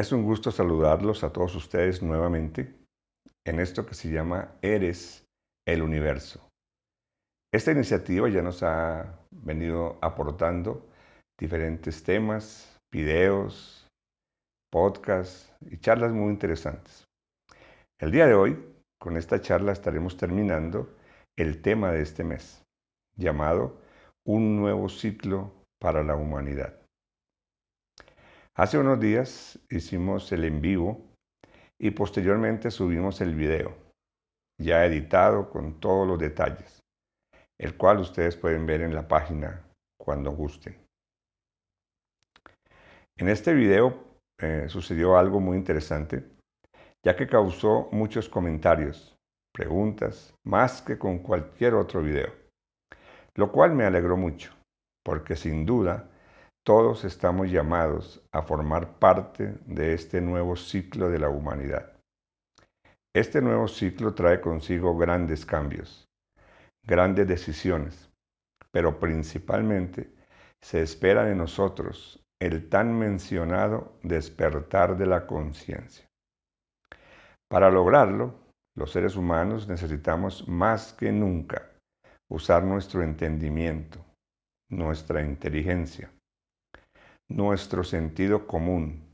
Es un gusto saludarlos a todos ustedes nuevamente en esto que se llama Eres el Universo. Esta iniciativa ya nos ha venido aportando diferentes temas, videos, podcasts y charlas muy interesantes. El día de hoy, con esta charla estaremos terminando el tema de este mes, llamado Un nuevo ciclo para la humanidad. Hace unos días hicimos el en vivo y posteriormente subimos el video, ya editado con todos los detalles, el cual ustedes pueden ver en la página cuando gusten. En este video eh, sucedió algo muy interesante, ya que causó muchos comentarios, preguntas, más que con cualquier otro video, lo cual me alegró mucho, porque sin duda todos estamos llamados a formar parte de este nuevo ciclo de la humanidad. Este nuevo ciclo trae consigo grandes cambios, grandes decisiones, pero principalmente se espera de nosotros el tan mencionado despertar de la conciencia. Para lograrlo, los seres humanos necesitamos más que nunca usar nuestro entendimiento, nuestra inteligencia, nuestro sentido común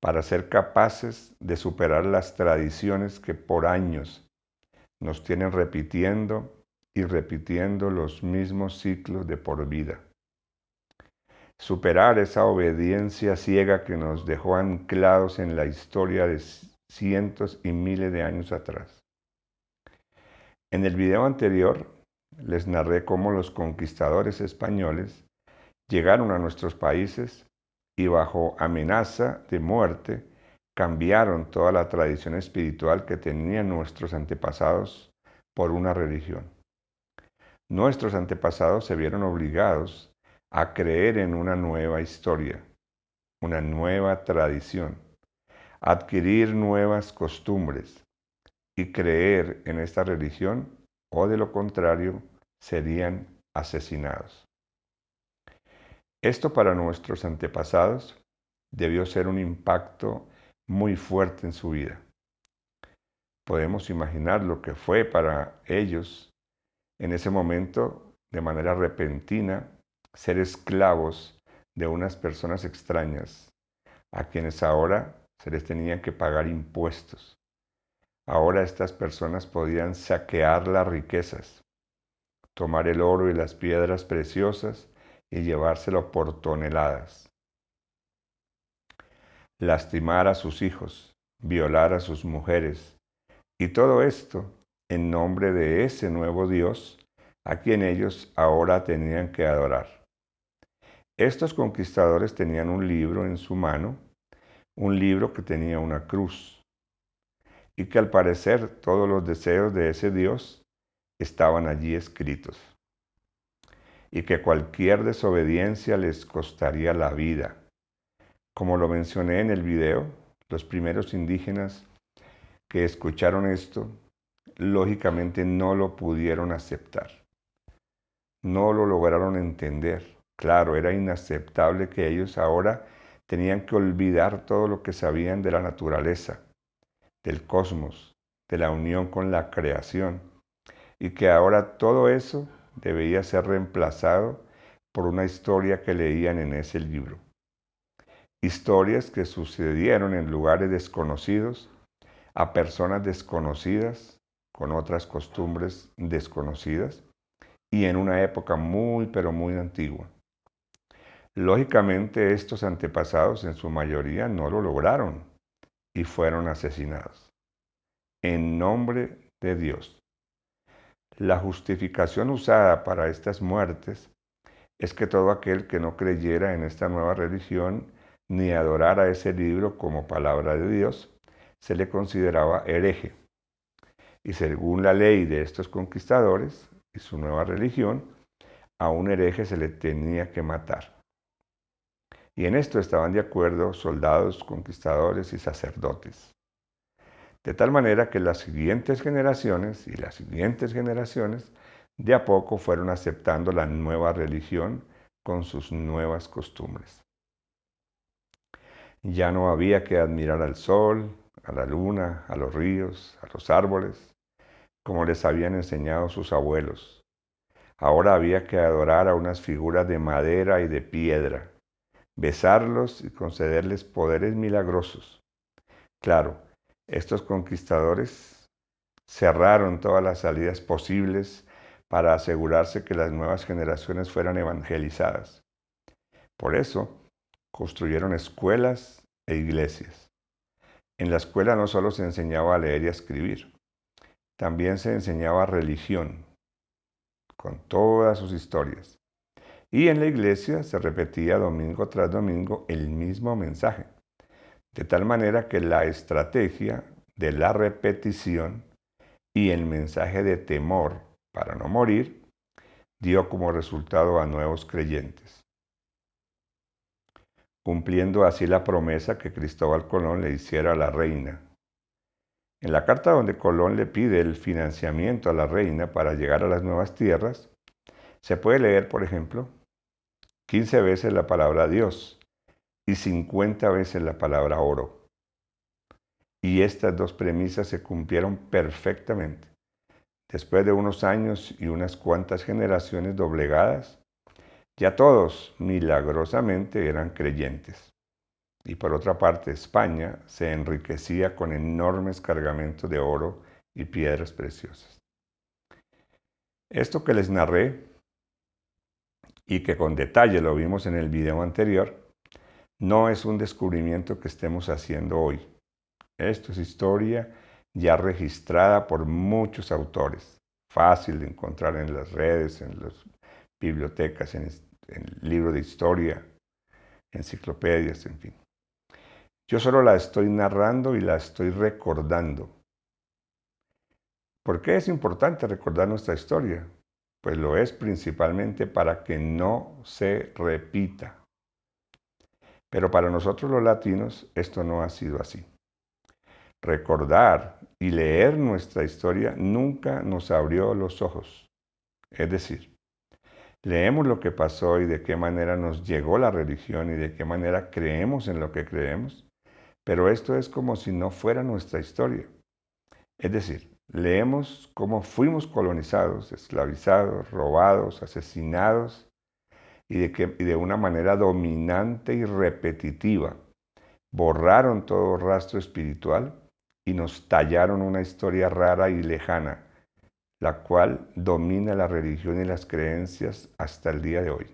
para ser capaces de superar las tradiciones que por años nos tienen repitiendo y repitiendo los mismos ciclos de por vida. Superar esa obediencia ciega que nos dejó anclados en la historia de cientos y miles de años atrás. En el video anterior les narré cómo los conquistadores españoles llegaron a nuestros países y bajo amenaza de muerte cambiaron toda la tradición espiritual que tenían nuestros antepasados por una religión. Nuestros antepasados se vieron obligados a creer en una nueva historia, una nueva tradición, adquirir nuevas costumbres y creer en esta religión o de lo contrario serían asesinados. Esto para nuestros antepasados debió ser un impacto muy fuerte en su vida. Podemos imaginar lo que fue para ellos en ese momento, de manera repentina, ser esclavos de unas personas extrañas, a quienes ahora se les tenían que pagar impuestos. Ahora estas personas podían saquear las riquezas, tomar el oro y las piedras preciosas y llevárselo por toneladas. Lastimar a sus hijos, violar a sus mujeres, y todo esto en nombre de ese nuevo Dios a quien ellos ahora tenían que adorar. Estos conquistadores tenían un libro en su mano, un libro que tenía una cruz, y que al parecer todos los deseos de ese Dios estaban allí escritos y que cualquier desobediencia les costaría la vida. Como lo mencioné en el video, los primeros indígenas que escucharon esto, lógicamente no lo pudieron aceptar. No lo lograron entender. Claro, era inaceptable que ellos ahora tenían que olvidar todo lo que sabían de la naturaleza, del cosmos, de la unión con la creación, y que ahora todo eso debía ser reemplazado por una historia que leían en ese libro. Historias que sucedieron en lugares desconocidos, a personas desconocidas, con otras costumbres desconocidas, y en una época muy pero muy antigua. Lógicamente estos antepasados en su mayoría no lo lograron y fueron asesinados. En nombre de Dios. La justificación usada para estas muertes es que todo aquel que no creyera en esta nueva religión ni adorara ese libro como palabra de Dios, se le consideraba hereje. Y según la ley de estos conquistadores y su nueva religión, a un hereje se le tenía que matar. Y en esto estaban de acuerdo soldados, conquistadores y sacerdotes. De tal manera que las siguientes generaciones y las siguientes generaciones de a poco fueron aceptando la nueva religión con sus nuevas costumbres. Ya no había que admirar al sol, a la luna, a los ríos, a los árboles, como les habían enseñado sus abuelos. Ahora había que adorar a unas figuras de madera y de piedra, besarlos y concederles poderes milagrosos. Claro, estos conquistadores cerraron todas las salidas posibles para asegurarse que las nuevas generaciones fueran evangelizadas. Por eso, construyeron escuelas e iglesias. En la escuela no solo se enseñaba a leer y a escribir, también se enseñaba religión, con todas sus historias. Y en la iglesia se repetía domingo tras domingo el mismo mensaje, de tal manera que la estrategia de la repetición y el mensaje de temor para no morir dio como resultado a nuevos creyentes cumpliendo así la promesa que Cristóbal Colón le hiciera a la reina. En la carta donde Colón le pide el financiamiento a la reina para llegar a las nuevas tierras, se puede leer, por ejemplo, 15 veces la palabra Dios y 50 veces la palabra oro. Y estas dos premisas se cumplieron perfectamente. Después de unos años y unas cuantas generaciones doblegadas, ya todos, milagrosamente, eran creyentes. Y por otra parte, España se enriquecía con enormes cargamentos de oro y piedras preciosas. Esto que les narré y que con detalle lo vimos en el video anterior, no es un descubrimiento que estemos haciendo hoy. Esto es historia ya registrada por muchos autores, fácil de encontrar en las redes, en las bibliotecas, en, libros de historia, enciclopedias, en fin. Yo solo la estoy narrando y la estoy recordando. ¿Por qué es importante recordar nuestra historia? Pues lo es principalmente para que no se repita. Pero para nosotros los latinos esto no ha sido así. Recordar y leer nuestra historia nunca nos abrió los ojos. Es decir, leemos lo que pasó y de qué manera nos llegó la religión y de qué manera creemos en lo que creemos, pero esto es como si no fuera nuestra historia. Es decir, leemos cómo fuimos colonizados, esclavizados, robados, asesinados y de, que, y de una manera dominante y repetitiva borraron todo rastro espiritual y nos tallaron una historia rara y lejana la cual domina la religión y las creencias hasta el día de hoy.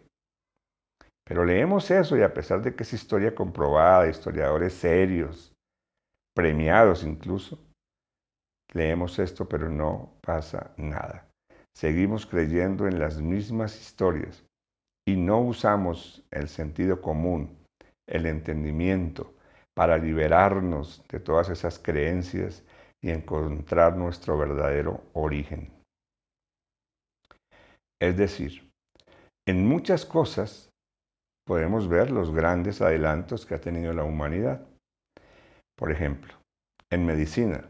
Pero leemos eso y a pesar de que es historia comprobada, historiadores serios, premiados incluso, leemos esto pero no pasa nada. Seguimos creyendo en las mismas historias y no usamos el sentido común, el entendimiento, para liberarnos de todas esas creencias y encontrar nuestro verdadero origen. Es decir, en muchas cosas podemos ver los grandes adelantos que ha tenido la humanidad. Por ejemplo, en medicina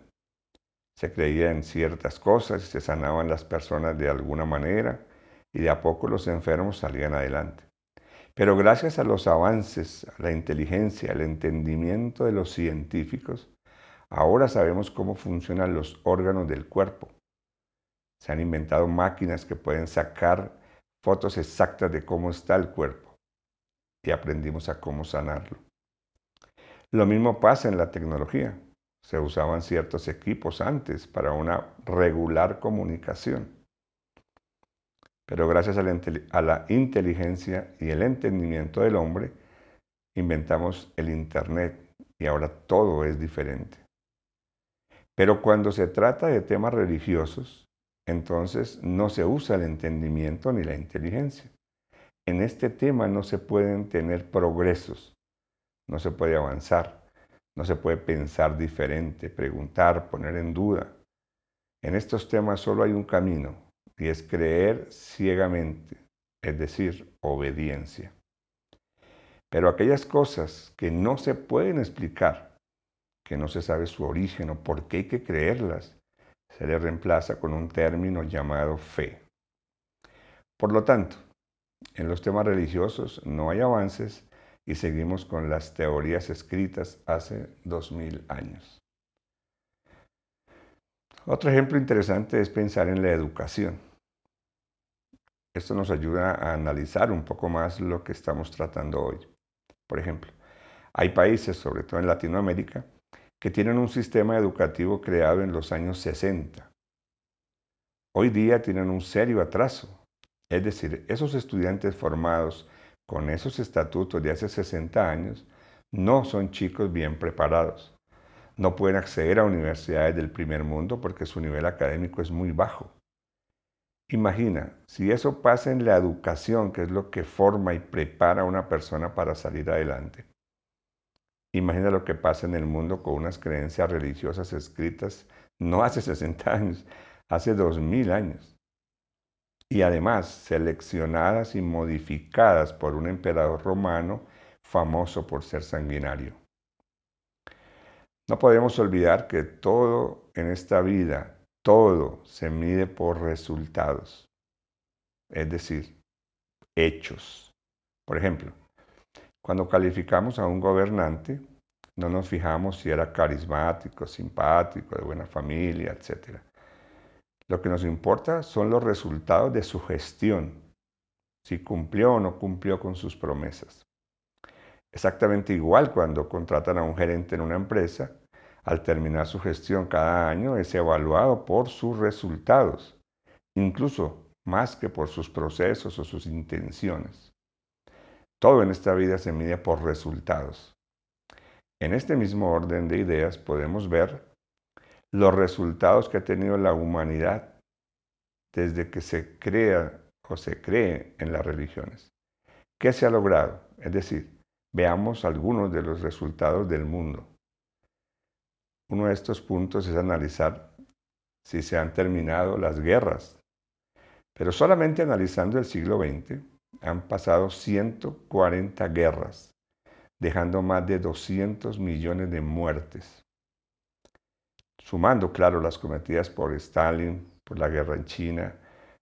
se creía en ciertas cosas y se sanaban las personas de alguna manera y de a poco los enfermos salían adelante. Pero gracias a los avances, a la inteligencia, al entendimiento de los científicos, ahora sabemos cómo funcionan los órganos del cuerpo se han inventado máquinas que pueden sacar fotos exactas de cómo está el cuerpo y aprendimos a cómo sanarlo. Lo mismo pasa en la tecnología. Se usaban ciertos equipos antes para una regular comunicación. Pero gracias a la, inteligencia y el entendimiento del hombre, inventamos el Internet y ahora todo es diferente. Pero cuando se trata de temas religiosos, entonces no se usa el entendimiento ni la inteligencia. En este tema no se pueden tener progresos, no se puede avanzar, no se puede pensar diferente, preguntar, poner en duda. En estos temas solo hay un camino y es creer ciegamente, es decir, obediencia. Pero aquellas cosas que no se pueden explicar, que no se sabe su origen o por qué hay que creerlas, se le reemplaza con un término llamado fe. Por lo tanto, en los temas religiosos no hay avances y seguimos con las teorías escritas hace dos mil años. Otro ejemplo interesante es pensar en la educación. Esto nos ayuda a analizar un poco más lo que estamos tratando hoy. Por ejemplo, hay países, sobre todo en Latinoamérica, que tienen un sistema educativo creado en los años 60. Hoy día tienen un serio atraso. Es decir, esos estudiantes formados con esos estatutos de hace 60 años no son chicos bien preparados. No pueden acceder a universidades del primer mundo porque su nivel académico es muy bajo. Imagina, si eso pasa en la educación, que es lo que forma y prepara a una persona para salir adelante. Imagina lo que pasa en el mundo con unas creencias religiosas escritas no hace 60 años, hace 2000 años y además seleccionadas y modificadas por un emperador romano famoso por ser sanguinario. No podemos olvidar que todo en esta vida, todo se mide por resultados, es decir, hechos. Por ejemplo, cuando calificamos a un gobernante, no nos fijamos si era carismático, simpático, de buena familia, etc. Lo que nos importa son los resultados de su gestión, si cumplió o no cumplió con sus promesas. Exactamente igual cuando contratan a un gerente en una empresa, al terminar su gestión cada año es evaluado por sus resultados, incluso más que por sus procesos o sus intenciones. Todo en esta vida se mide por resultados. En este mismo orden de ideas podemos ver los resultados que ha tenido la humanidad desde que se crea o se cree en las religiones. ¿Qué se ha logrado? Es decir, veamos algunos de los resultados del mundo. Uno de estos puntos es analizar si se han terminado las guerras. Pero solamente analizando el siglo XX han pasado 140 guerras, dejando más de 200 millones de muertes sumando, claro, las cometidas por Stalin, por la guerra en China,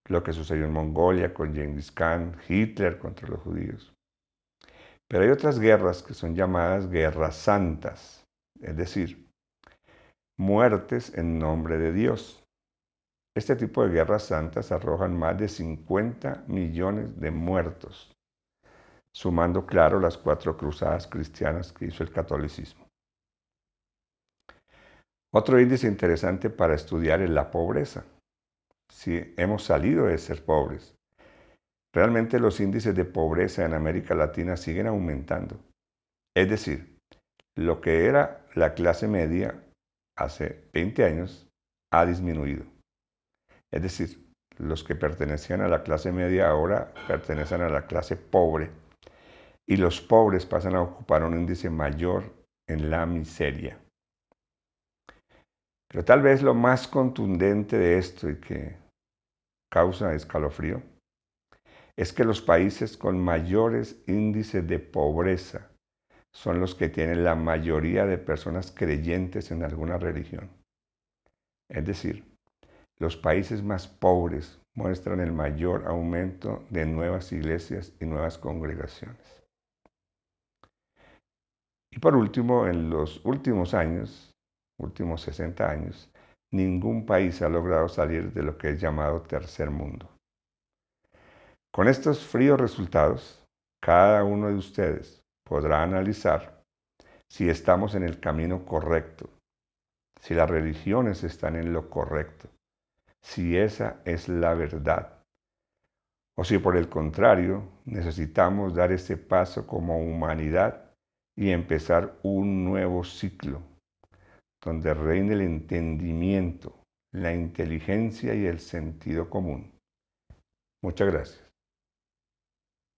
lo que sucedió en Mongolia con Genghis Khan, Hitler contra los judíos. Pero hay otras guerras que son llamadas guerras santas, es decir, muertes en nombre de Dios. Este tipo de guerras santas arrojan más de 50 millones de muertos, sumando, claro, las cuatro cruzadas cristianas que hizo el catolicismo. Otro índice interesante para estudiar es la pobreza. Si hemos salido de ser pobres. Realmente los índices de pobreza en América Latina siguen aumentando. Es decir, lo que era la clase media hace 20 años ha disminuido. Es decir, los que pertenecían a la clase media ahora pertenecen a la clase pobre y los pobres pasan a ocupar un índice mayor en la miseria. Pero tal vez lo más contundente de esto y que causa escalofrío es que los países con mayores índices de pobreza son los que tienen la mayoría de personas creyentes en alguna religión. Es decir, los países más pobres muestran el mayor aumento de nuevas iglesias y nuevas congregaciones. Y por último, en los últimos años, últimos 60 años, ningún país ha logrado salir de lo que es llamado tercer mundo. Con estos fríos resultados, cada uno de ustedes podrá analizar si estamos en el camino correcto, si las religiones están en lo correcto, si esa es la verdad, o si por el contrario necesitamos dar ese paso como humanidad y empezar un nuevo ciclo donde reine el entendimiento, la inteligencia y el sentido común. Muchas gracias.